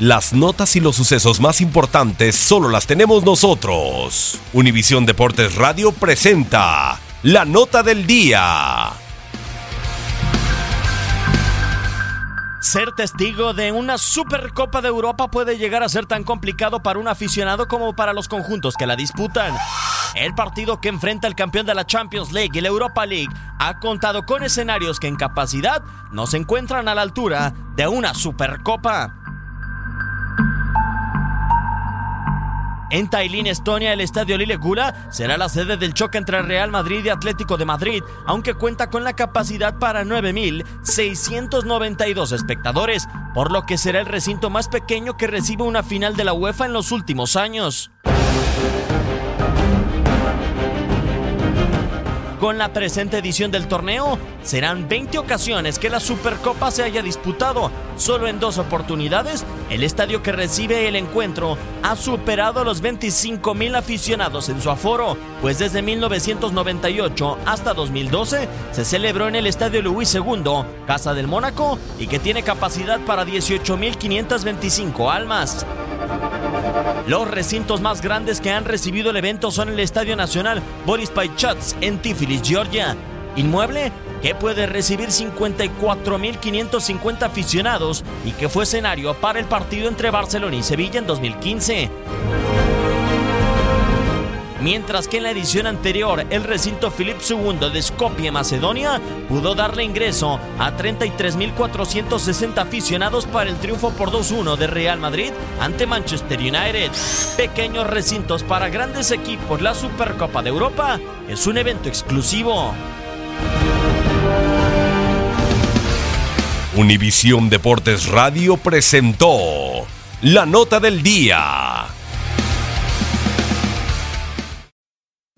Las notas y los sucesos más importantes solo las tenemos nosotros. Univisión Deportes Radio presenta la nota del día. Ser testigo de una Supercopa de Europa puede llegar a ser tan complicado para un aficionado como para los conjuntos que la disputan. El partido que enfrenta al campeón de la Champions League y la Europa League ha contado con escenarios que en capacidad no se encuentran a la altura de una Supercopa. En Tallinn, Estonia, el estadio Lille Gula será la sede del choque entre Real Madrid y Atlético de Madrid, aunque cuenta con la capacidad para 9.692 espectadores, por lo que será el recinto más pequeño que recibe una final de la UEFA en los últimos años. Con la presente edición del torneo, serán 20 ocasiones que la Supercopa se haya disputado. Solo en dos oportunidades, el estadio que recibe el encuentro ha superado los 25 mil aficionados en su aforo, pues desde 1998 hasta 2012 se celebró en el Estadio Luis II, Casa del Mónaco, y que tiene capacidad para 18.525 almas. Los recintos más grandes que han recibido el evento son el Estadio Nacional Boris Paichats en Tiflis, Georgia. Inmueble que puede recibir 54.550 aficionados y que fue escenario para el partido entre Barcelona y Sevilla en 2015. Mientras que en la edición anterior el recinto Philip II de Skopje, Macedonia, pudo darle ingreso a 33.460 aficionados para el triunfo por 2-1 de Real Madrid ante Manchester United. Pequeños recintos para grandes equipos, la Supercopa de Europa es un evento exclusivo. Univisión Deportes Radio presentó la nota del día.